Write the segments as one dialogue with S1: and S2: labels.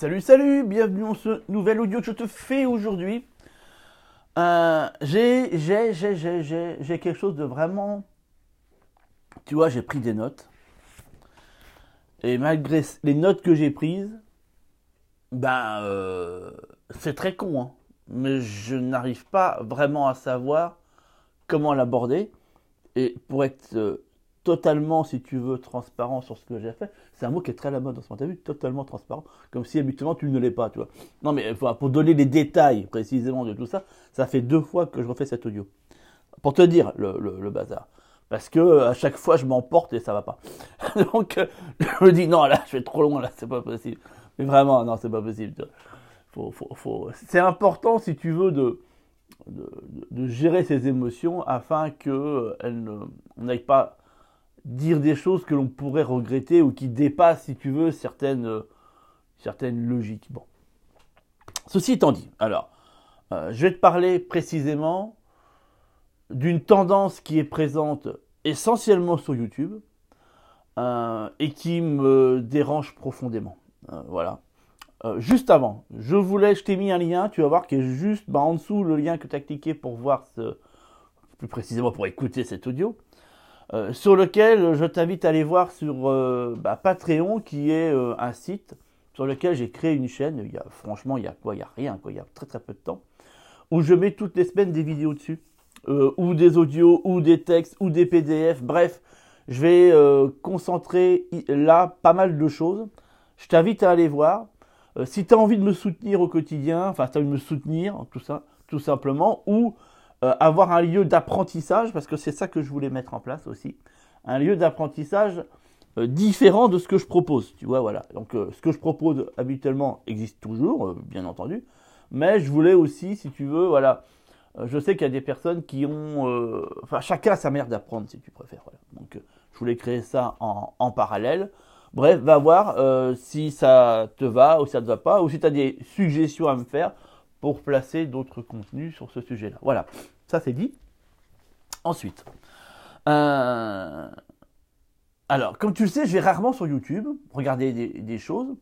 S1: Salut, salut, bienvenue dans ce nouvel audio que je te fais aujourd'hui. Euh, j'ai, j'ai, j'ai, j'ai, quelque chose de vraiment. Tu vois, j'ai pris des notes. Et malgré les notes que j'ai prises, ben, euh, c'est très con, hein. mais je n'arrive pas vraiment à savoir comment l'aborder. Et pour être euh, totalement, si tu veux, transparent sur ce que j'ai fait. C'est un mot qui est très à la mode en ce moment. T'as vu Totalement transparent. Comme si habituellement tu ne l'es pas, tu vois. Non, mais pour donner les détails précisément de tout ça, ça fait deux fois que je refais cet audio. Pour te dire le, bazar. Parce que à chaque fois je m'emporte et ça va pas. Donc je me dis non, là je vais trop loin, là c'est pas possible. Mais vraiment, non, c'est pas possible. Faut, faut, faut... C'est important si tu veux de, de, gérer ses émotions afin que on n'aille pas dire des choses que l'on pourrait regretter ou qui dépassent, si tu veux, certaines, euh, certaines logiques. Bon. Ceci étant dit, alors, euh, je vais te parler précisément d'une tendance qui est présente essentiellement sur YouTube euh, et qui me dérange profondément. voilà. juste avant, je voulais, je t'ai mis un lien, tu vas voir qu'il est juste bah, en dessous le lien que tu as cliqué pour voir ce, plus précisément pour écouter cet audio. Euh, sur lequel je t'invite à aller voir sur euh, bah, Patreon, qui est euh, un site sur lequel j'ai créé une chaîne. Il y a, franchement, il y a quoi? Il a rien. Il y a très très peu de temps, où je mets toutes les semaines des vidéos dessus, ou des audios, ou des textes, ou des PDF. Bref, je vais concentrer là pas mal de choses. Je t'invite à aller voir. si tu as envie de me soutenir au quotidien, enfin, tu as envie de me soutenir, tout ça, tout simplement, ou euh, avoir un lieu d'apprentissage, parce que c'est ça que je voulais mettre en place aussi, un lieu d'apprentissage euh, différent de ce que je propose. Tu vois, voilà. Donc, euh, ce que je propose habituellement existe toujours, bien entendu, mais je voulais aussi, si tu veux, voilà. je sais qu'il y a des personnes qui ont, enfin, chacun a sa manière d'apprendre, si tu préfères. Donc, je voulais créer ça en, en parallèle. Bref, va voir si ça te va ou si ça ne te va pas, ou si tu as des suggestions à me faire pour placer d'autres contenus sur ce sujet-là. Voilà, ça c'est dit. Ensuite, euh, alors, comme tu le sais, je vais rarement sur YouTube regarder des, choses,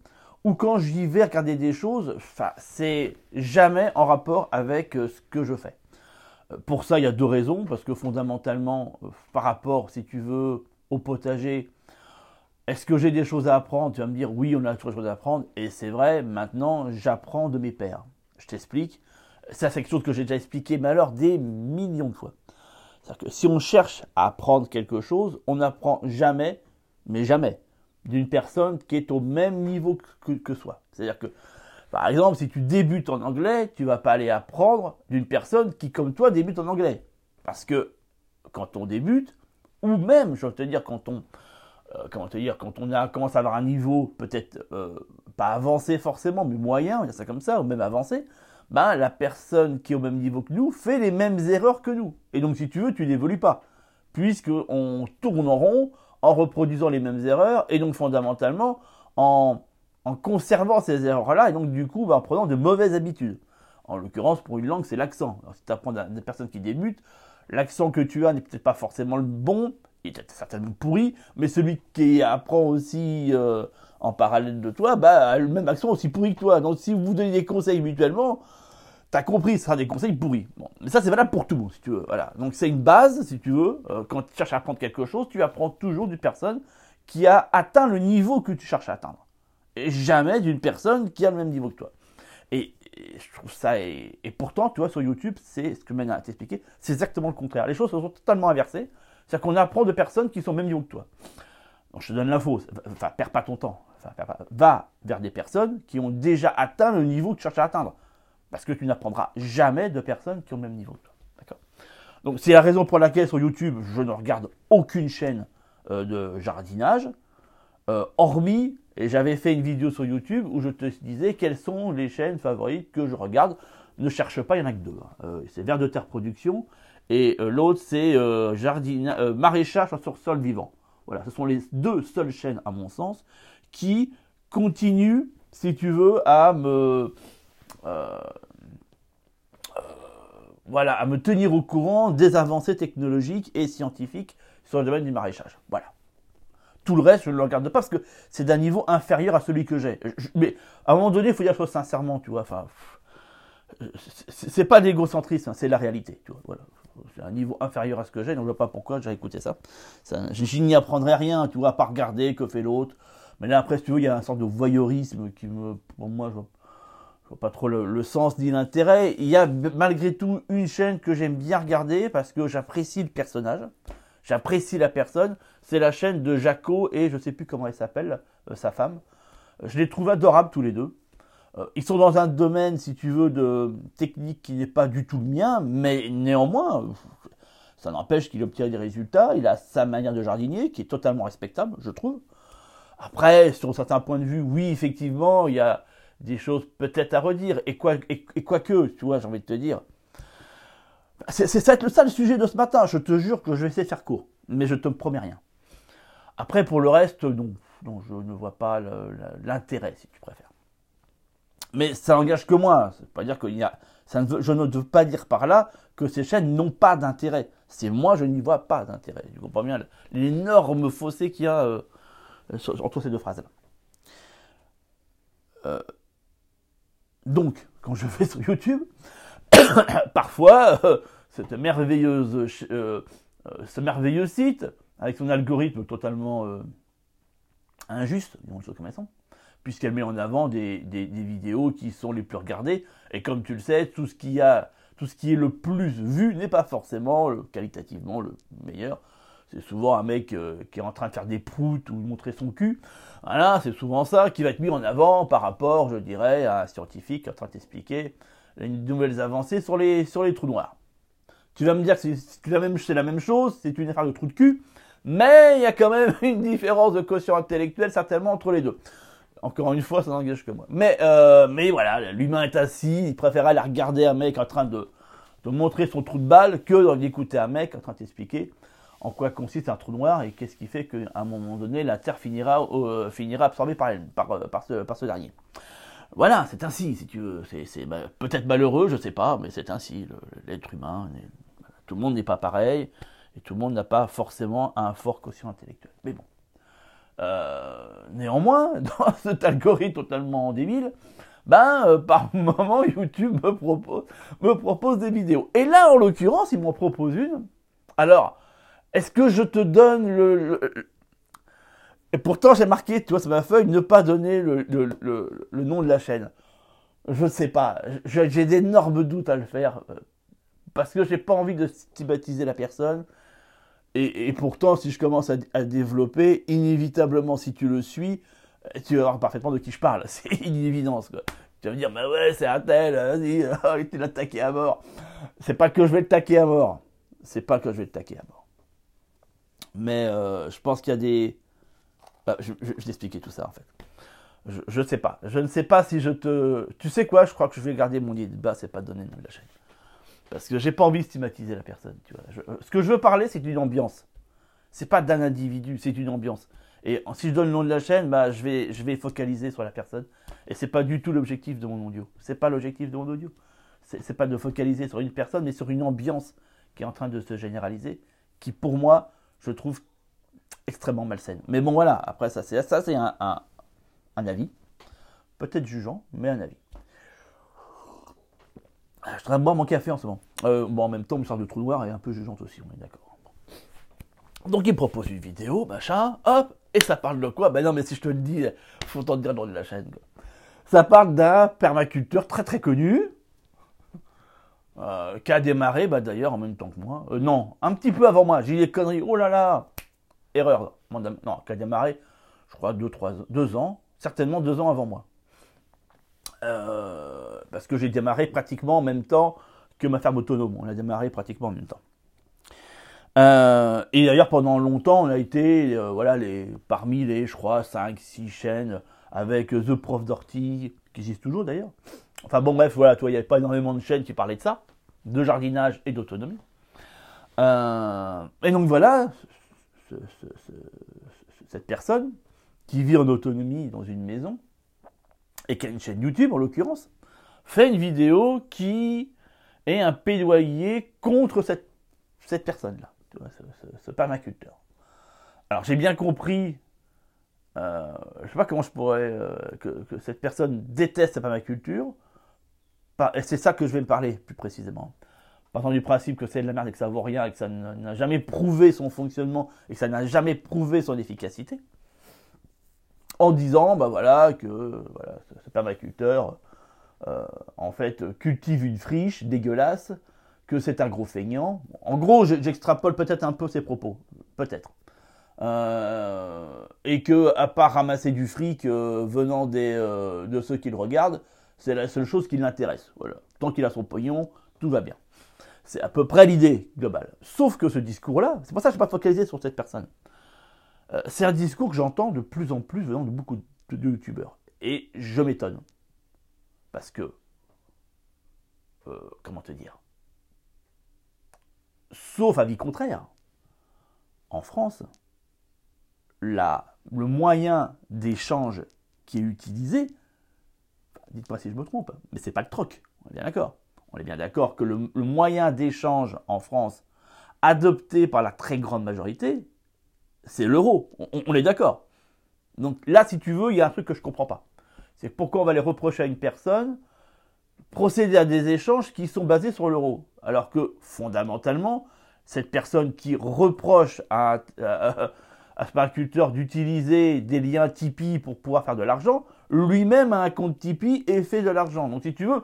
S1: ou quand j'y vais regarder des choses, c'est jamais en rapport avec euh, ce que je fais. Euh, pour ça, il y a deux raisons, parce que fondamentalement, par rapport, si tu veux, au potager, est-ce que j'ai des choses à apprendre? Tu vas me dire oui, on a toujours des choses à apprendre, et c'est vrai, maintenant, j'apprends de mes pères. Je t'explique. Ça, c'est quelque chose que j'ai déjà expliqué, mais alors des millions de fois. C'est-à-dire que si on cherche à apprendre quelque chose, on n'apprend jamais, mais jamais, d'une personne qui est au même niveau que, soi. C'est-à-dire que, par exemple, si tu débutes en anglais, tu vas pas aller apprendre d'une personne qui, comme toi, débute en anglais. Parce que quand on débute, ou même, je veux te dire, quand on, euh, te dire, quand on a, commence à avoir un niveau peut-être euh, pas avancé forcément, mais moyen, on va ça comme ça, ou même avancé, ben, la personne qui est au même niveau que nous fait les mêmes erreurs que nous. Et donc, si tu veux, tu n'évolues pas. Puisqu'on tourne en rond en reproduisant les mêmes erreurs, et donc fondamentalement en, conservant ces erreurs-là, et donc du coup, ben, en prenant de mauvaises habitudes. En l'occurrence, pour une langue, c'est l'accent. Si tu apprends des personnes qui débutent, l'accent que tu as n'est peut-être pas forcément le bon, il est certainement pourri, mais celui qui apprend aussi euh, en parallèle de toi, bah, a le même accent aussi pourri que toi. Donc si vous vous donnez des conseils mutuellement, t'as compris, ce sera des conseils pourris. Bon, mais ça c'est valable pour tout, si tu veux. Voilà. Donc c'est une base, si tu veux. Euh, quand tu cherches à apprendre quelque chose, tu apprends toujours d'une personne qui a atteint le niveau que tu cherches à atteindre. Et jamais d'une personne qui a le même niveau que toi. Et, je trouve ça, et, pourtant, tu vois, sur YouTube, c'est ce que je à t'expliquer, c'est exactement le contraire. Les choses sont totalement inversées. C'est-à-dire qu'on apprend de personnes qui sont au même niveau que toi. Donc je te donne l'info, enfin, perds pas ton temps. Va vers des personnes qui ont déjà atteint le niveau que tu cherches à atteindre. Parce que tu n'apprendras jamais de personnes qui ont le même niveau que toi. Donc c'est la raison pour laquelle sur YouTube, je ne regarde aucune chaîne euh, de jardinage, euh, hormis, et j'avais fait une vidéo sur YouTube où je te disais quelles sont les chaînes favorites que je regarde. Ne cherche pas, il y en a que deux. Hein. Euh, c'est Vers de Terre Production et l'autre c'est maraîchage sur sol vivant. Voilà, ce sont les deux seules chaînes à mon sens qui continuent, si tu veux, à me voilà, à me tenir au courant des avancées technologiques et scientifiques sur le domaine du maraîchage. Voilà. tout le reste, je ne le regarde pas parce que c'est d'un niveau inférieur à celui que j'ai. Mais à un moment donné, il faut dire les choses sincèrement, tu vois. Enfin, c'est pas d'égocentrisme, hein, c'est la réalité. Voilà. C'est un niveau inférieur à ce que j'ai, donc je vois pas pourquoi j'ai écouté ça. ça je n'y apprendrai rien, tu vois, à pas regarder que fait l'autre. Mais là, après, si tu veux, il y a un sorte de voyeurisme qui me, pour moi, je vois, vois pas trop le, sens ni l'intérêt. Il y a malgré tout une chaîne que j'aime bien regarder parce que j'apprécie le personnage, j'apprécie la personne. C'est la chaîne de Jaco et je sais plus comment elle s'appelle, euh, sa femme. Je les trouve adorables tous les deux. Euh, ils sont dans un domaine, si tu veux, de technique qui n'est pas du tout le mien, mais néanmoins, ça n'empêche qu'il obtient des résultats. Il a sa manière de jardinier qui est totalement respectable, je trouve. Après, sur certains points de vue, oui, effectivement, il y a des choses peut-être à redire. Et quoi, que, tu vois, j'ai envie de te dire. C'est ça, ça le sujet de ce matin. Je te jure que je vais essayer de faire court. Mais je te promets rien. Après, pour le reste, non. non je ne vois pas l'intérêt, si tu préfères. Mais ça n'engage que moi. Pas dire y a. Ne je ne veux pas dire par là que ces chaînes n'ont pas d'intérêt. C'est moi, je n'y vois pas d'intérêt. Tu comprends bien l'énorme fossé qu'il y a euh, entre ces deux phrases-là. Euh, donc, quand je vais sur YouTube, parfois, euh, ce merveilleux site, avec son algorithme totalement injuste, disons choses comme puisqu'elle met en avant des, vidéos qui sont les plus regardées. Et comme tu le sais, tout ce qui est le plus vu n'est pas forcément qualitativement le meilleur. C'est souvent un mec euh, qui est en train de faire des proutes ou montrer son cul. Voilà, c'est souvent ça qui va être mis en avant par rapport, je dirais, à un scientifique en train d'expliquer les nouvelles avancées sur les, sur les trous noirs. Tu vas me dire que c'est la, même, la même chose, c'est une affaire de trous de cul, mais il y a quand même une différence de quotient intellectuel certainement entre les deux. Encore une fois, ça n'engage que moi. Mais, euh, mais voilà, l'humain est assis, il préfère aller regarder un mec en train de, de montrer son trou de balle que d'écouter un mec en train d'expliquer en quoi consiste un trou noir et qu'est-ce qui fait qu'à un moment donné, la Terre finira, euh, finira absorbée par, par, euh, par, ce, par ce dernier. Voilà, c'est ainsi, si tu veux. C'est bah, peut-être malheureux, je sais pas, mais c'est ainsi. L'être humain, tout le monde n'est pas pareil, et tout le monde n'a pas forcément un fort quotient intellectuel. Mais bon. Euh, néanmoins, dans cet algorithme totalement débile, ben, par moment, YouTube me propose, me propose des vidéos. Et là, en l'occurrence, il m'en propose une. Alors, est-ce que je te donne le... Et pourtant, j'ai marqué, tu vois, sur ma feuille, ne pas donner le, nom de la chaîne. Je ne sais pas. J'ai d'énormes doutes à le faire. Euh, parce que j'ai pas envie de stigmatiser la personne. Et, pourtant, si je commence à, développer, inévitablement, si tu le suis, tu vas voir parfaitement de qui je parle. C'est une évidence. Tu vas me dire, bah ouais, c'est un tel, vas-y, oh, il était taqué à mort. C'est pas que je vais le taquer à mort. C'est pas que je vais le taquer à mort. Mais euh, je pense qu'il y a des. Bah, je, je, vais t'expliquer tout ça en fait. Je ne sais pas. Je ne sais pas si je te. Tu sais quoi? Je crois que je vais garder mon idée de bas, c'est pas donner le nom de la chaîne. Parce que j'ai pas envie de stigmatiser la personne. Tu vois. Euh, ce que je veux parler, c'est d'une ambiance. C'est pas d'un individu, c'est une ambiance. Et si je donne le nom de la chaîne, bah, je, vais, je vais focaliser sur la personne. Et c'est pas du tout l'objectif de mon audio. C'est pas l'objectif de mon audio. C'est pas de focaliser sur une personne, mais sur une ambiance qui est en train de se généraliser, qui pour moi, je trouve extrêmement malsaine. Mais bon, voilà. Après, ça, c'est ça, c'est un, avis, peut-être jugeant, mais un avis. Ah, je de boire mon café en ce moment. Euh, bon, en même temps, une sorte de trou noir est un peu jugeante aussi, on est d'accord. Donc il propose une vidéo, machin, hop, et ça parle de quoi? Ben non, mais si je te le dis, faut t'en dire dans la chaîne. Ça parle d'un permaculteur très très connu, euh, qui a démarré, bah, d'ailleurs, en même temps que moi. Euh, non, un petit peu avant moi. J'ai des conneries. Oh là là Erreur. Non, qui a démarré, je crois, deux, trois, deux ans. Certainement deux ans avant moi. Euh, parce que j'ai démarré pratiquement en même temps que ma ferme autonome. On a démarré pratiquement en même temps. Et d'ailleurs, pendant longtemps, on a été voilà, parmi les, je crois, 5, 6 chaînes avec The Prof d'Ortie, qui existe toujours d'ailleurs. Enfin bon, bref, voilà, toi, il n'y avait pas énormément de chaînes qui parlaient de ça, de jardinage et d'autonomie. et donc voilà, cette personne qui vit en autonomie dans une maison, et qui a une chaîne YouTube en l'occurrence, fait une vidéo qui est un plaidoyer contre cette, personne-là, ce, permaculteur. Alors j'ai bien compris euh, je ne sais pas comment je pourrais euh, que, cette personne déteste la permaculture. C'est ça que je vais me parler plus précisément. Partant du principe que c'est de la merde et que ça vaut rien et que ça n'a jamais prouvé son fonctionnement et que ça n'a jamais prouvé son efficacité. En disant, bah que ce permaculteur, euh, en fait, cultive une friche dégueulasse, que c'est un gros feignant. En gros, j'extrapole peut-être un peu ses propos, peut-être. Euh, et que, à part ramasser du fric euh, venant de ceux qui le regardent, c'est la seule chose qui l'intéresse. Voilà. Tant qu'il a son pognon, tout va bien. C'est à peu près l'idée globale. Sauf que ce discours-là, c'est pour ça que je ne suis pas focalisé sur cette personne. c'est un discours que j'entends de plus en plus venant de beaucoup de, de youtubeurs. Et je m'étonne. Parce que, comment te dire? Sauf avis contraire, en France, la, le moyen d'échange qui est utilisé, dites-moi si je me trompe, mais c'est pas le troc, on est bien d'accord. On est bien d'accord que le, moyen d'échange en France adopté par la très grande majorité, c'est l'euro. On, est d'accord. Donc là, si tu veux, il y a un truc que je ne comprends pas. C'est pourquoi on va les reprocher à une personne procéder à des échanges qui sont basés sur l'euro. Alors que fondamentalement, cette personne qui reproche à, à agriculteur d'utiliser des liens Tipeee pour pouvoir faire de l'argent, lui-même a un compte Tipeee et fait de l'argent. Donc si tu veux,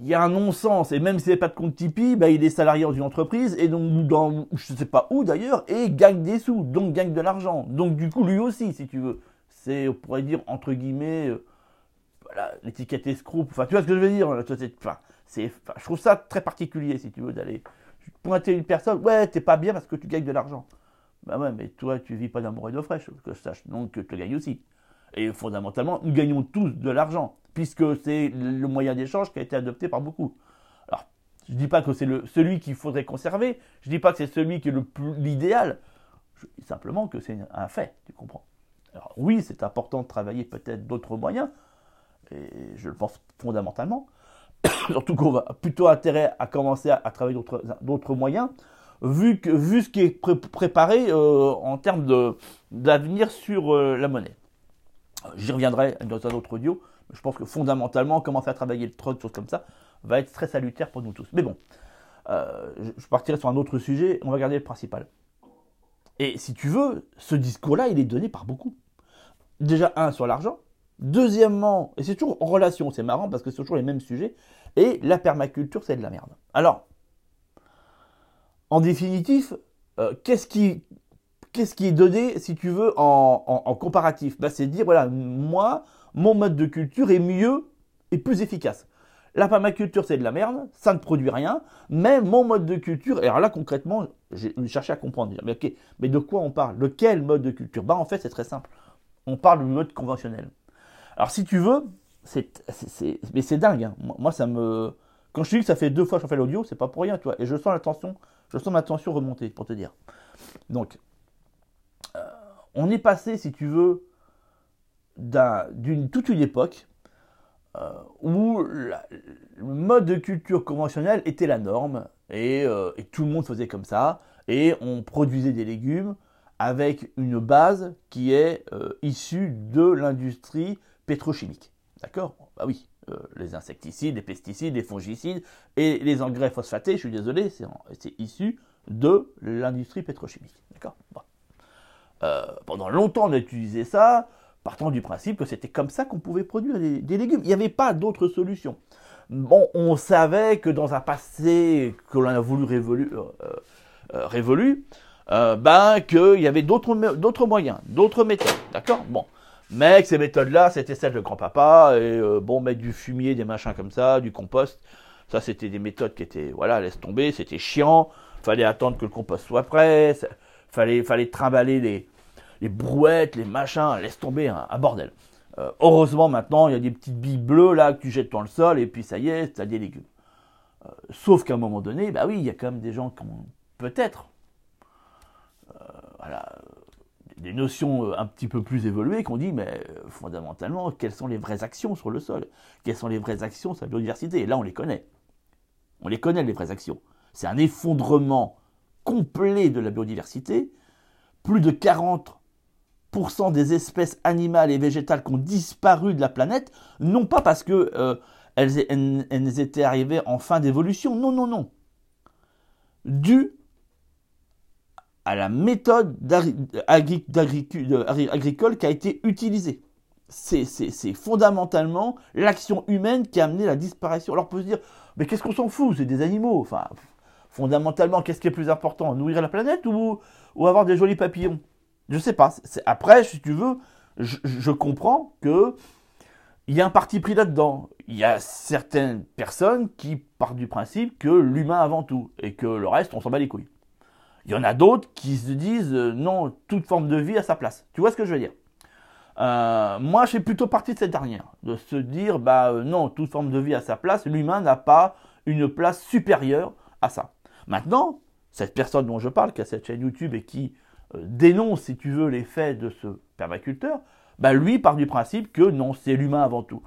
S1: il y a un non-sens. Et même s'il n'a pas de compte Tipeee, bah, il est salarié dans une entreprise, et donc dans je ne sais pas où d'ailleurs, et gagne des sous, donc gagne de l'argent. Donc du coup, lui aussi, si tu veux. C'est, on pourrait dire, entre guillemets, euh, voilà, l'étiquette escroc. Enfin, tu vois ce que je veux dire enfin, c'est, Je trouve ça très particulier, si tu veux, d'aller pointer une personne. Ouais, t'es pas bien parce que tu gagnes de l'argent. Bah ouais, mais toi, tu vis pas d'amour et d'eau fraîche, que je sache. Donc, tu gagnes aussi. Et fondamentalement, nous gagnons tous de l'argent, puisque c'est le moyen d'échange qui a été adopté par beaucoup. Alors, je ne dis pas que c'est celui qu'il faudrait conserver, je ne dis pas que c'est celui qui est l'idéal, je dis simplement que c'est un fait, tu comprends. Alors oui, c'est important de travailler peut-être d'autres moyens, et je le pense fondamentalement, surtout qu'on va plutôt intérêt à commencer à, à travailler d'autres moyens, vu, que, vu ce qui est préparé euh, en termes d'avenir sur euh, la monnaie. J'y reviendrai dans un autre audio. Je pense que fondamentalement, commencer à travailler le truc, choses comme ça, va être très salutaire pour nous tous. Mais bon, euh, je partirai sur un autre sujet, on va garder le principal. Et si tu veux, ce discours-là, il est donné par beaucoup. Déjà, un, sur l'argent. Deuxièmement, et c'est toujours en relation, c'est marrant parce que c'est toujours les mêmes sujets. Et la permaculture, c'est de la merde. Alors, en définitif, euh, qu'est-ce qui, est donné, si tu veux, en, comparatif? Bah, C'est dire, voilà, moi, mon mode de culture est mieux et plus efficace. La permaculture, c'est de la merde, ça ne produit rien, mais mon mode de culture, et alors là, concrètement, j'ai cherché à comprendre, mais, mais de quoi on parle? De quel mode de culture? Bah, en fait, c'est très simple. On parle du mode conventionnel. Alors, si tu veux, c'est, mais c'est dingue. Hein. Moi, ça me. Quand je te dis que ça fait deux fois que je fais l'audio, c'est pas pour rien, tu vois. Et je sens l'attention je sens ma tension remonter, pour te dire. Donc, euh, on est passé, si tu veux, d'une toute une époque euh, où le mode de culture conventionnel était la norme euh, et, tout le monde faisait comme ça et on produisait des légumes avec une base qui est issue de l'industrie pétrochimique. D'accord? Bah oui, euh, les insecticides, les pesticides, les fongicides et les engrais phosphatés, je suis désolé, c'est issu de l'industrie pétrochimique. D'accord? Euh, Pendant longtemps, on a utilisé ça, partant du principe que c'était comme ça qu'on pouvait produire des, légumes. Il n'y avait pas d'autre solution. Bon, on savait que dans un passé que l'on a voulu révolu, euh, révolu, ben, qu'il y avait d'autres moyens, d'autres méthodes. D'accord? Bon. Mais ces méthodes-là, c'était celles de grand-papa, et euh, bon, mettre du fumier, des machins comme ça, du compost, ça c'était des méthodes qui étaient, voilà, laisse tomber, c'était chiant, fallait attendre que le compost soit prêt, fallait, fallait trimballer les, les brouettes, les machins, laisse tomber, un, bordel. Euh, heureusement maintenant, il y a des petites billes bleues là que tu jettes dans le sol, et puis ça y est, tu as des légumes. Euh, sauf qu'à un moment donné, bah oui, il y a quand même des gens qui ont peut-être voilà, des notions euh, un petit peu plus évoluées qu'on dit, mais euh, fondamentalement, quelles sont les vraies actions sur le sol? Quelles sont les vraies actions sur la biodiversité? Et là, on les connaît. On les connaît, les vraies actions. C'est un effondrement complet de la biodiversité. Plus de 40% des espèces animales et végétales qui ont disparu de la planète, non pas parce que euh, étaient arrivées en fin d'évolution, non, non, non. Dû à la méthode agricole qui a été utilisée. C'est fondamentalement l'action humaine qui a amené la disparition. Alors on peut se dire, mais qu'est-ce qu'on s'en fout? C'est des animaux. Enfin, fondamentalement, qu'est-ce qui est plus important? Nourrir la planète ou, avoir des jolis papillons? Je sais pas. Après, si tu veux, je, je comprends que il y a un parti pris là-dedans. Il y a certaines personnes qui partent du principe que l'humain avant tout et que le reste, on s'en bat les couilles. Il y en a d'autres qui se disent euh, non, toute forme de vie à sa place. Tu vois ce que je veux dire? Euh, Moi, je suis plutôt parti de cette dernière, de se dire bah euh, non, toute forme de vie à sa place. L'humain n'a pas une place supérieure à ça. Maintenant, cette personne dont je parle, qui a cette chaîne YouTube et qui dénonce, si tu veux, les faits de ce permaculteur, bah lui part du principe que non, c'est l'humain avant tout.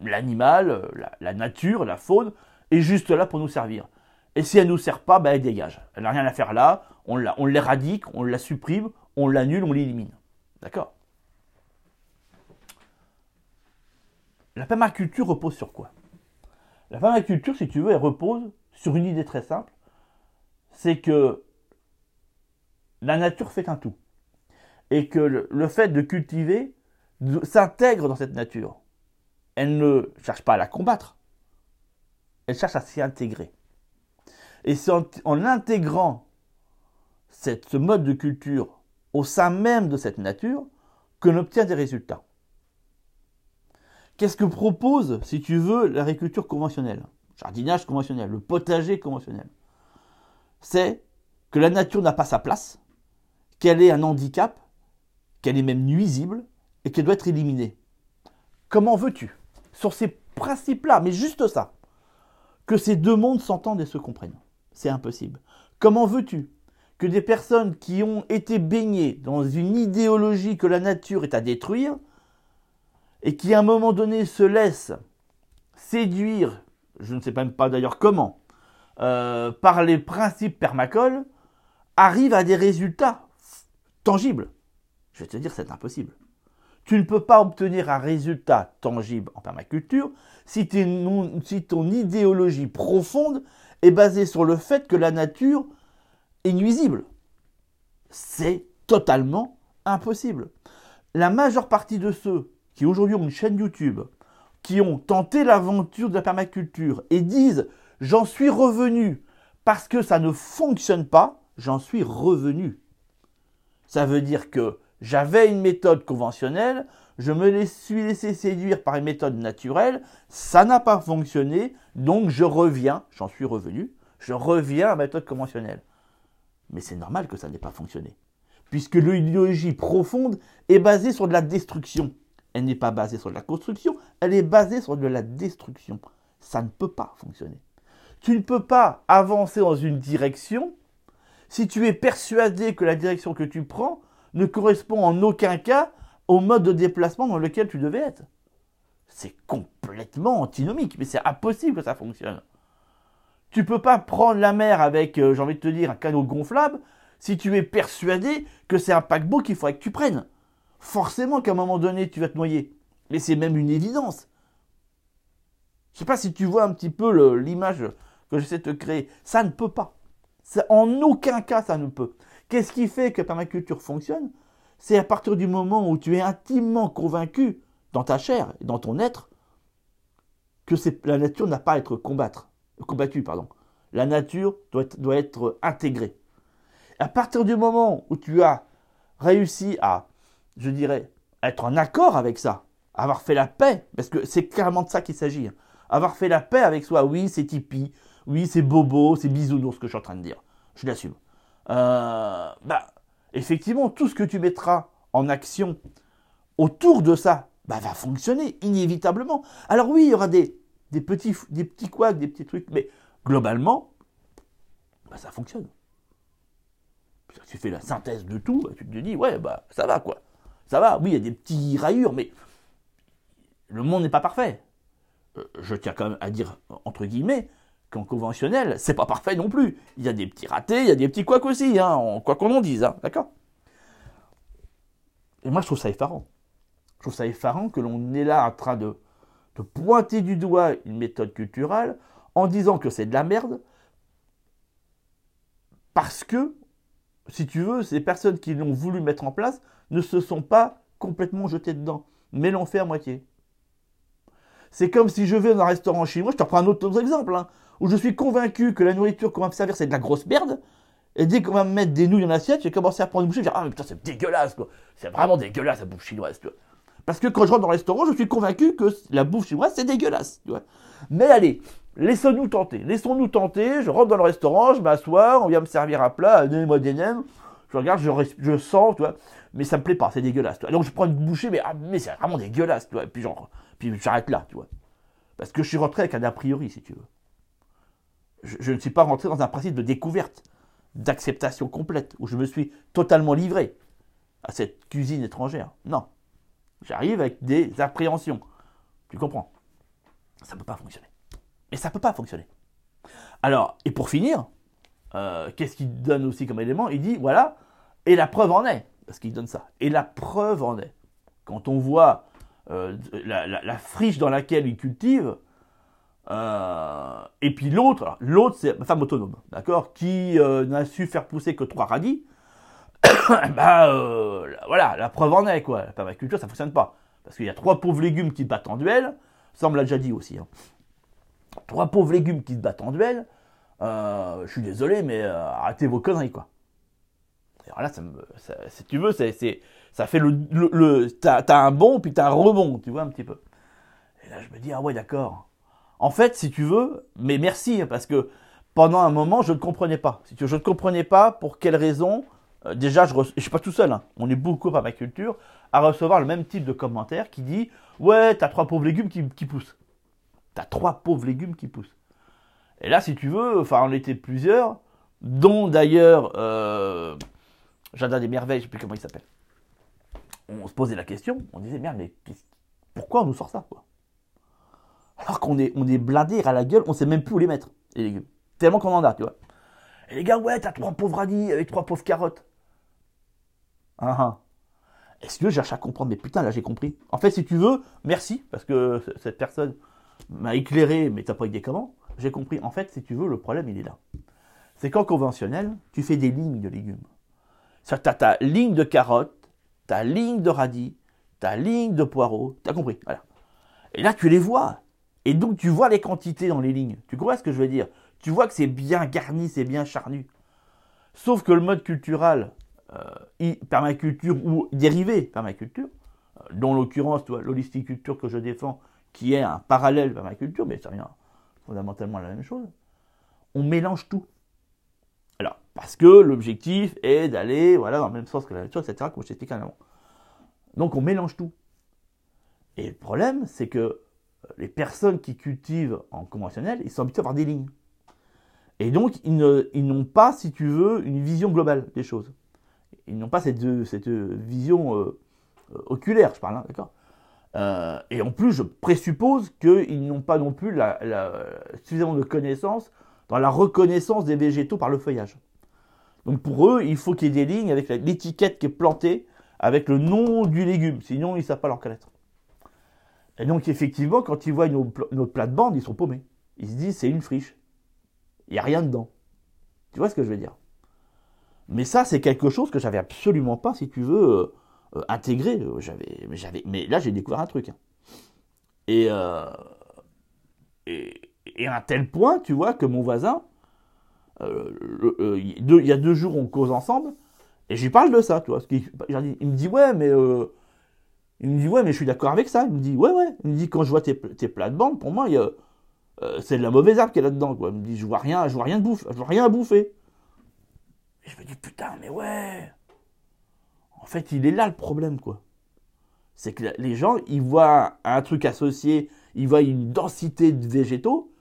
S1: L'animal, la, la nature, la faune est juste là pour nous servir. Et si elle ne nous sert pas, bah, elle dégage. Elle n'a rien à faire là, on, on l'éradique, on la supprime, on l'annule, on l'élimine. D'accord? La permaculture repose sur quoi? La permaculture, si tu veux, elle repose sur une idée très simple. C'est que la nature fait un tout. Et que le, le fait de cultiver s'intègre dans cette nature. Elle ne cherche pas à la combattre. Elle cherche à s'y intégrer. Et c'est en, intégrant ce mode de culture au sein même de cette nature qu'on obtient des résultats. Qu'est-ce que propose, si tu veux, l'agriculture conventionnelle, jardinage conventionnel, le potager conventionnel C'est que la nature n'a pas sa place, qu'elle est un handicap, qu'elle est même nuisible et qu'elle doit être éliminée. Comment veux-tu, sur ces principes-là, mais juste ça, que ces deux mondes s'entendent et se comprennent c'est impossible. Comment veux-tu que des personnes qui ont été baignées dans une idéologie que la nature est à détruire, et qui à un moment donné se laissent séduire, je ne sais même pas d'ailleurs comment, euh, par les principes permacoles, arrivent à des résultats tangibles. Je vais te dire, c'est impossible. Tu ne peux pas obtenir un résultat tangible en permaculture si, si ton idéologie profonde est basé sur le fait que la nature est nuisible. C'est totalement impossible. La majeure partie de ceux qui aujourd'hui ont une chaîne YouTube, qui ont tenté l'aventure de la permaculture et disent j'en suis revenu parce que ça ne fonctionne pas, j'en suis revenu. Ça veut dire que j'avais une méthode conventionnelle, je me suis laissé séduire par une méthode naturelle, ça n'a pas fonctionné, donc je reviens, j'en suis revenu, je reviens à la méthode conventionnelle. Mais c'est normal que ça n'ait pas fonctionné, puisque l'idéologie profonde est basée sur de la destruction. Elle n'est pas basée sur de la construction, elle est basée sur de la destruction. Ça ne peut pas fonctionner. Tu ne peux pas avancer dans une direction si tu es persuadé que la direction que tu prends ne correspond en aucun cas au mode de déplacement dans lequel tu devais être. C'est complètement antinomique, mais c'est impossible que ça fonctionne. Tu peux pas prendre la mer avec, euh, j'ai envie de te dire, un canot gonflable si tu es persuadé que c'est un paquebot qu'il faudrait que tu prennes. Forcément qu'à un moment donné, tu vas te noyer. Mais c'est même une évidence. Je sais pas si tu vois un petit peu l'image que j'essaie de te créer. Ça ne peut pas. En aucun cas, ça ne peut. Qu'est-ce qui fait que la permaculture fonctionne? C'est à partir du moment où tu es intimement convaincu dans ta chair et dans ton être que la nature n'a pas à être combattre, combattue. Pardon. La nature doit être, intégrée. À partir du moment où tu as réussi à, je dirais, être en accord avec ça, avoir fait la paix, parce que c'est clairement de ça qu'il s'agit, hein. avoir fait la paix avec soi, oui, c'est tipi, oui, c'est bobo, c'est bisounours ce que je suis en train de dire, je l'assume. Euh, bah, effectivement, tout ce que tu mettras en action autour de ça bah, va fonctionner inévitablement. Alors oui, il y aura des, petits, des petits couacs, des petits trucs, mais globalement, bah, ça fonctionne. tu fais la synthèse de tout, bah, tu te dis, ouais, bah ça va quoi. Ça va, oui, il y a des petits rayures, mais le monde n'est pas parfait. Euh, je tiens quand même à dire, entre guillemets, qu'en conventionnel, c'est pas parfait non plus. Il y a des petits ratés, il y a des petits couacs aussi, hein, quoi qu'on en dise, hein, d'accord? Et moi, je trouve ça effarant. Je trouve ça effarant que l'on est là en train de pointer du doigt une méthode culturelle en disant que c'est de la merde parce que, si tu veux, ces personnes qui l'ont voulu mettre en place ne se sont pas complètement jetées dedans, mais l'ont fait à moitié. C'est comme si je vais dans un restaurant chinois, je te reprends un autre exemple, hein, où je suis convaincu que la nourriture qu'on va me servir c'est de la grosse merde, et dès qu'on va me mettre des nouilles dans l'assiette, je vais commencer à prendre une bouchée, je vais dire, ah putain c'est dégueulasse quoi, c'est vraiment dégueulasse la bouffe chinoise, tu vois. Parce que quand je rentre dans le restaurant, je suis convaincu que la bouffe chinoise c'est dégueulasse, tu vois. Mais allez, laissons-nous tenter, laissons-nous tenter, je rentre dans le restaurant, je m'assois, on vient me servir un plat, donnez-moi des nems, je regarde, je, je sens, tu vois, mais ça me plaît pas, c'est dégueulasse, tu vois. Donc je prends une bouchée, mais, ah, mais c'est vraiment dégueulasse, tu vois, et puis genre, puis j'arrête là, tu vois. Parce que je suis rentré avec un a priori, si tu veux. Je, ne suis pas rentré dans un principe de découverte, d'acceptation complète, où je me suis totalement livré à cette cuisine étrangère. Non. J'arrive avec des appréhensions. Tu comprends? Ça ne peut pas fonctionner. Et ça ne peut pas fonctionner. Alors, et pour finir, euh, qu'est-ce qu'il donne aussi comme élément? Il dit, voilà, et la preuve en est. Parce qu'il donne ça. Et la preuve en est. Quand on voit euh, la, friche dans laquelle il cultive, euh, et puis l'autre, l'autre c'est femme autonome, d'accord, qui euh, n'a su faire pousser que trois radis, bah voilà, la preuve en est quoi, la permaculture ça fonctionne pas, parce qu'il y a trois pauvres légumes qui battent en duel, ça on me l'a déjà dit aussi, hein. trois pauvres légumes qui se battent en duel, je suis désolé mais arrêtez vos conneries quoi. Alors là, si tu veux, c'est ça fait le, le, t'as, un bon puis t'as un rebond, tu vois un petit peu. Et là je me dis ah ouais d'accord. En fait, si tu veux, mais merci hein, parce que pendant un moment je ne comprenais pas. Si tu je ne comprenais pas pour quelle raison. Euh, déjà, je ne suis pas tout seul. Hein. On est beaucoup par ma culture à recevoir le même type de commentaire qui dit ouais t'as trois pauvres légumes qui, qui poussent. T'as trois pauvres légumes qui poussent. Et là, si tu veux, enfin on était plusieurs, dont d'ailleurs euh, Jardin des merveilles, je sais plus comment il s'appelle on se posait la question, on disait merde, mais pourquoi on nous sort ça quoi? Alors qu'on est, on est blindé à la gueule, on sait même plus où les mettre, les légumes. Tellement qu'on en a, tu vois. Et les gars, ouais, t'as trois pauvres radis avec trois pauvres carottes. Ah ah. Est-ce que je cherche à comprendre Mais putain, là j'ai compris. En fait, si tu veux, merci, parce que cette personne m'a éclairé, mais t'as pas idée comment. J'ai compris. En fait, si tu veux, le problème, il est là. C'est qu'en conventionnel, tu fais des lignes de légumes. T'as ta ligne de carottes, ta ligne de radis, ta ligne de poireaux, t'as compris, voilà. Et là, tu les vois. Et donc, tu vois les quantités dans les lignes. Tu comprends ce que je veux dire? Tu vois que c'est bien garni, c'est bien charnu. Sauf que le mode culturel, euh, permaculture ou dérivé permaculture, euh, dont l'occurrence, l'holisticulture que je défends, qui est un parallèle permaculture, mais c'est rien fondamentalement la même chose, on mélange tout. Parce que l'objectif est d'aller voilà, dans le même sens que la nature, etc., comme je t'expliquais avant. Donc on mélange tout. Et le problème, c'est que euh, les personnes qui cultivent en conventionnel, ils sont habitués à avoir des lignes. Et donc, ils, n'ont pas, si tu veux, une vision globale des choses. Ils n'ont pas cette, cette vision euh, euh, oculaire, je parle, hein, d'accord? Et en plus, je présuppose qu'ils n'ont pas non plus suffisamment de connaissances dans la reconnaissance des végétaux par le feuillage. Donc pour eux, il faut qu'il y ait des lignes avec l'étiquette qui est plantée avec le nom du légume, sinon ils ne savent pas leur reconnaître. Et donc effectivement, quand ils voient notre plate-bande, ils sont paumés. Ils se disent c'est une friche. Il n'y a rien dedans. Tu vois ce que je veux dire? Mais ça, c'est quelque chose que j'avais absolument pas, si tu veux, euh, euh, intégré. J'avais, mais, j'avais, mais là, j'ai découvert un truc. Hein. Et, euh, et, et à un tel point, tu vois, que mon voisin, euh, euh, il y a deux jours, on cause ensemble, et je lui parle de ça, tu vois. il, me dit, ouais, mais. Euh, il me dit, ouais, mais je suis d'accord avec ça. Il me dit, ouais, ouais. Il me dit, quand je vois tes, tes plates-bandes, pour moi, c'est de la mauvaise herbe qui est là-dedans, quoi. Il me dit, je vois rien, je vois rien de bouffe, je vois rien à bouffer. Et je me dis, putain, mais ouais. En fait, il est là le problème, quoi. C'est que les gens, ils voient un truc associé, ils voient une densité de végétaux,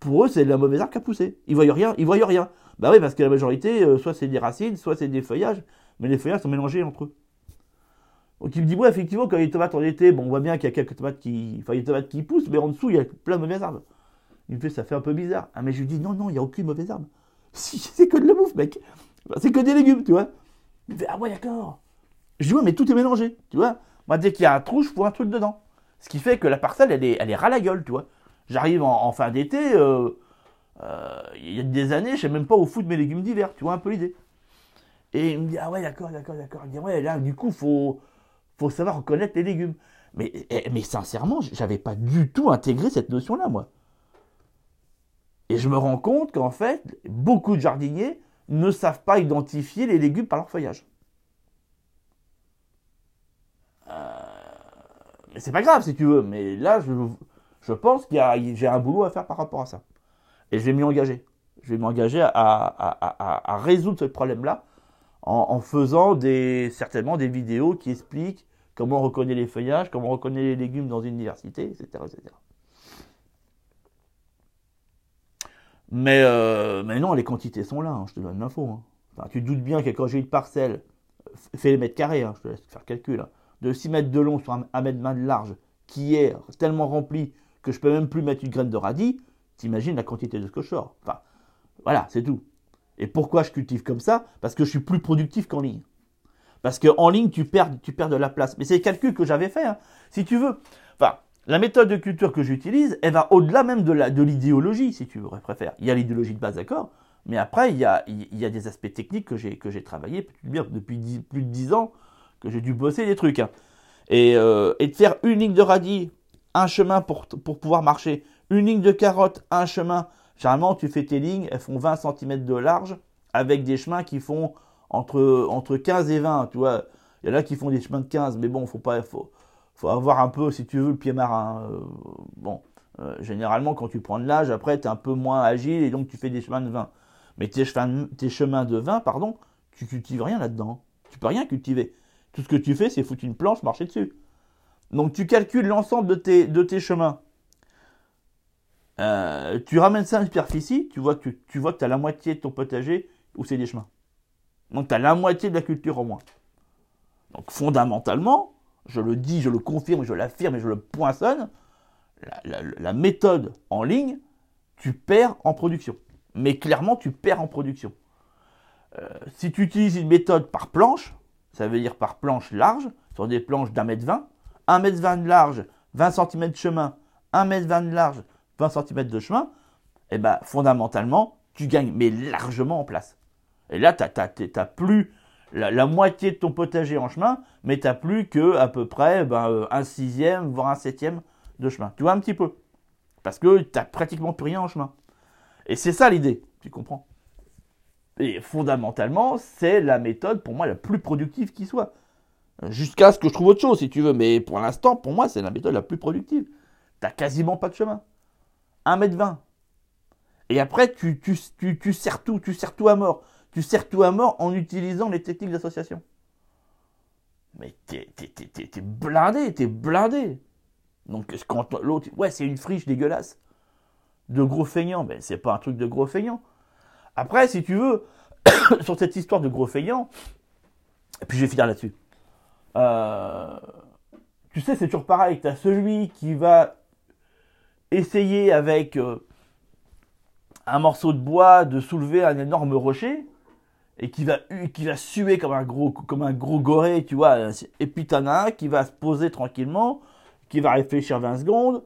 S1: pour eux, c'est la mauvaise arbre qui a poussé. Ils voient rien, ils voient rien. Bah oui, parce que la majorité, euh, soit c'est des racines, soit c'est des feuillages, mais les feuillages sont mélangés entre eux. Donc il me dit, ouais, effectivement, quand il y a des tomates en été, bon, on voit bien qu'il y a quelques tomates qui, enfin, il y a des tomates qui poussent, mais en dessous, il y a plein de mauvaises arbres. Il me fait, ça fait un peu bizarre. Ah, mais je lui dis, non, non, il n'y a aucune mauvaise arbre. C'est que de la bouffe, mec. C'est que des légumes, tu vois. Il me fait, ah ouais, d'accord. Je dis, ouais, mais tout est mélangé, tu vois. Moi, dès qu'il y a un trou, je fous un truc dedans. Ce qui fait que la parcelle, elle est, elle est ras la gueule, tu vois. J'arrive en, fin d'été, euh, euh, il y a des années, je sais même pas où foutre mes légumes d'hiver, tu vois un peu l'idée. Et il me dit, ah ouais, d'accord, d'accord, d'accord. Il dit, ouais, là, du coup, faut, faut savoir reconnaître les légumes. Mais, eh, mais sincèrement, j'avais pas du tout intégré cette notion-là, moi. Et je me rends compte qu'en fait, beaucoup de jardiniers ne savent pas identifier les légumes par leur feuillage. Euh, mais c'est pas grave si tu veux, mais là, je, je pense qu'il j'ai un boulot à faire par rapport à ça. Et je vais m'y engager. Je vais m'engager à, à, résoudre ce problème-là en, faisant des, certainement des vidéos qui expliquent comment on reconnaît les feuillages, comment on reconnaît les légumes dans une diversité, etc. etc. Mais, euh, mais non, les quantités sont là, hein, je te donne l'info. Hein. tu te doutes bien que quand j'ai une parcelle, fais les mètres carrés, hein, je te laisse faire le calcul, de 6 mètres de long sur 1 mètre 20 de large, qui est tellement rempli que je peux même plus mettre une graine de radis, t'imagines la quantité de ce que je sors. Enfin, voilà, c'est tout. Et pourquoi je cultive comme ça? Parce que je suis plus productif qu'en ligne. Parce qu'en ligne, tu perds, tu perds de la place. Mais c'est le calcul que j'avais fait, hein. si tu veux. Enfin, la méthode de culture que j'utilise, elle va au-delà même de, la, de l'idéologie, si tu préfères. Il y a l'idéologie de base, d'accord? Mais après, il y, a, il y a des aspects techniques que j'ai, travaillé depuis plus de 10 ans, que j'ai dû bosser des trucs. Hein. Et, euh, et de faire une ligne de radis, un chemin pour, pour pouvoir marcher, une ligne de carotte, un chemin. Généralement, tu fais tes lignes, elles font 20 cm de large, avec des chemins qui font entre, entre 15 et 20, tu vois. Il y en a qui font des chemins de 15, mais bon, faut pas, faut, faut avoir un peu, si tu veux, le pied marin. Euh, bon, euh, généralement, quand tu prends de l'âge, après, tu es un peu moins agile et donc tu fais des chemins de 20. Mais tes, tes chemins de 20, pardon, tu cultives rien là-dedans. Tu peux rien cultiver. Tout ce que tu fais, c'est foutre une planche, marcher dessus. Donc tu calcules l'ensemble de tes, chemins. Euh, tu ramènes ça à une superficie, tu vois que tu, vois que as la moitié de ton potager où c'est des chemins. Donc tu as la moitié de la culture en moins. Donc fondamentalement, je le dis, je le confirme, je l'affirme et je le poinçonne, la, méthode en ligne, tu perds en production. Mais clairement, tu perds en production. Euh, si tu utilises une méthode par planche, ça veut dire par planche large, sur des planches d'un mètre vingt, 1 mètre 20 de large, 20 cm de chemin, 1 mètre 20 de large, 20 cm de chemin, eh ben, fondamentalement, tu gagnes, mais largement en place. Et là, tu n'as plus la, moitié de ton potager en chemin, mais tu n'as plus que à peu près ben, euh, un sixième, voire un septième de chemin. Tu vois un petit peu. Parce que tu n'as pratiquement plus rien en chemin. Et c'est ça l'idée, tu comprends? Et fondamentalement, c'est la méthode pour moi la plus productive qui soit. Jusqu'à ce que je trouve autre chose, si tu veux. Mais pour l'instant, pour moi, c'est la méthode la plus productive. T'as quasiment pas de chemin. 1m20. Et après, tu, tu, tu, tu serres tout, tu serres tout à mort. Tu serres tout à mort en utilisant les techniques d'association. Mais t'es, t'es, blindé, t'es blindé. Donc quand l'autre, ouais, c'est une friche dégueulasse. De gros feignants, ben c'est pas un truc de gros feignants. Après, si tu veux, sur cette histoire de gros feignants, et puis je vais finir là-dessus. Euh, tu sais, c'est toujours pareil. Tu as celui qui va essayer avec euh, un morceau de bois de soulever un énorme rocher et qui va, qui va suer comme un gros, comme un gros goré, tu vois. Et puis t'en as un qui va se poser tranquillement, qui va réfléchir 20 secondes,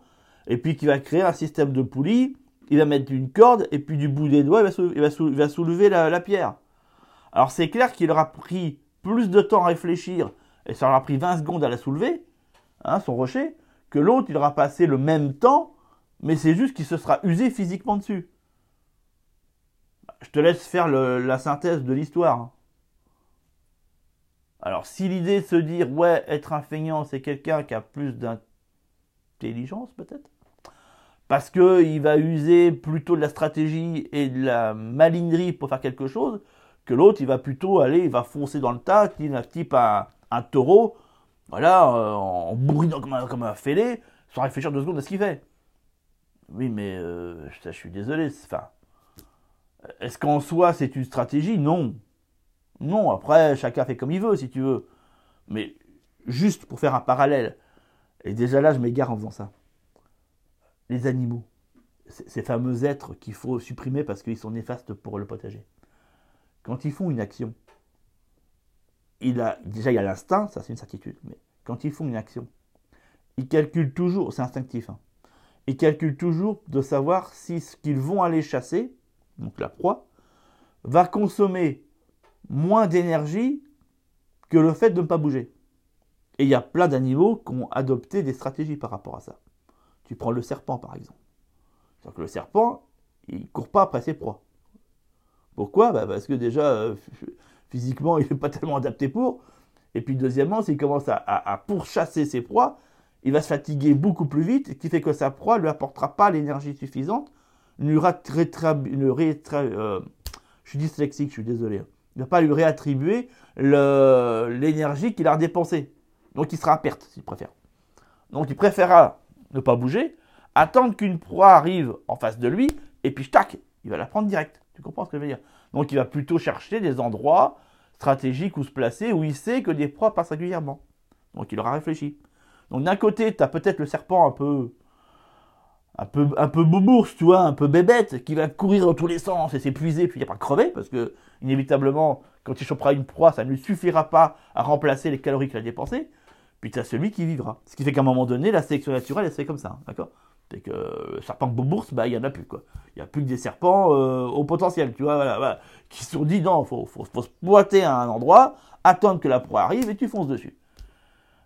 S1: et puis qui va créer un système de poulie. Il va mettre une corde, et puis du bout des doigts, il va soulever, la, la pierre. Alors c'est clair qu'il aura pris plus de temps à réfléchir et ça aura pris 20 secondes à la soulever, hein, son rocher, que l'autre, il aura passé le même temps, mais c'est juste qu'il se sera usé physiquement dessus. Je te laisse faire la synthèse de l'histoire. Hein. Alors, si l'idée de se dire, ouais, être un feignant, c'est quelqu'un qui a plus d'intelligence, peut-être, parce qu'il va user plutôt de la stratégie et de la malinerie pour faire quelque chose, que l'autre, il va plutôt aller, il va foncer dans le tas, type un, un taureau, voilà, euh, en bourrinant comme un, un fêlé, sans réfléchir deux secondes à ce qu'il fait. Oui, mais euh, je, suis désolé. Enfin, est-ce qu'en soi c'est une stratégie? Non. Non, après, chacun fait comme il veut, si tu veux. Mais juste pour faire un parallèle, et déjà là, je m'égare en faisant ça. Les animaux, ces fameux êtres qu'il faut supprimer parce qu'ils sont néfastes pour le potager. Quand ils font une action, il a, déjà, il a l'instinct, ça c'est une certitude, mais quand ils font une action, ils calculent toujours, c'est instinctif, hein, ils calculent toujours de savoir si ce qu'ils vont aller chasser, donc la proie, va consommer moins d'énergie que le fait de ne pas bouger. Et il y a plein d'animaux qui ont adopté des stratégies par rapport à ça. Tu prends le serpent par exemple. que le serpent, il ne court pas après ses proies. Pourquoi? Bah, Parce que déjà, euh, physiquement, il n'est pas tellement adapté pour. Et puis deuxièmement, s'il commence à, pourchasser ses proies, il va se fatiguer beaucoup plus vite, ce qui fait que sa proie ne lui apportera pas l'énergie suffisante, ne euh, je suis dyslexique, je suis désolé, ne pas lui réattribuer l'énergie qu'il a dépensée. Donc il sera à perte, s'il préfère. Donc il préférera ne pas bouger, attendre qu'une proie arrive en face de lui, et puis tac, il va la prendre direct. Tu comprends ce que je veux dire? Donc il va plutôt chercher des endroits stratégiques où se placer, où il sait que des proies passent régulièrement. Donc il aura réfléchi. Donc d'un côté, tu as peut-être le serpent un peu un peu, un peu boubourse, tu vois, un peu bébête, qui va courir dans tous les sens et s'épuiser, puis il n'y a pas crever, parce que, inévitablement, quand il chopera une proie, ça ne lui suffira pas à remplacer les calories qu'il a dépensées. Puis tu as celui qui vivra. Ce qui fait qu'à un moment donné, la sélection naturelle, elle se fait comme ça, d'accord? C'est que le serpent boubourse, bah, il n'y en a plus, quoi. Il n'y a plus que des serpents euh, au potentiel, tu vois, voilà, qui se sont dit, non, il faut, faut, se pointer à un endroit, attendre que la proie arrive et tu fonces dessus.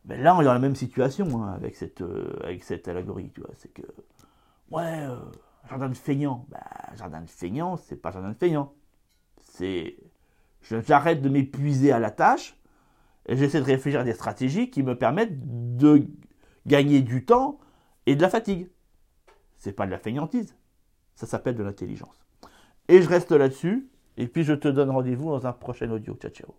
S1: Mais là, on est dans la même situation hein, avec, cette, euh, avec cette allégorie, tu vois. C'est que Ouais, euh, jardin de feignant. Bah, jardin de feignant, c'est pas jardin de feignant. C'est. J'arrête de m'épuiser à la tâche et j'essaie de réfléchir à des stratégies qui me permettent de gagner du temps et de la fatigue. C'est pas de la feignantise. Ça s'appelle de l'intelligence. Et je reste là-dessus. Et puis je te donne rendez-vous dans un prochain audio. Ciao, ciao.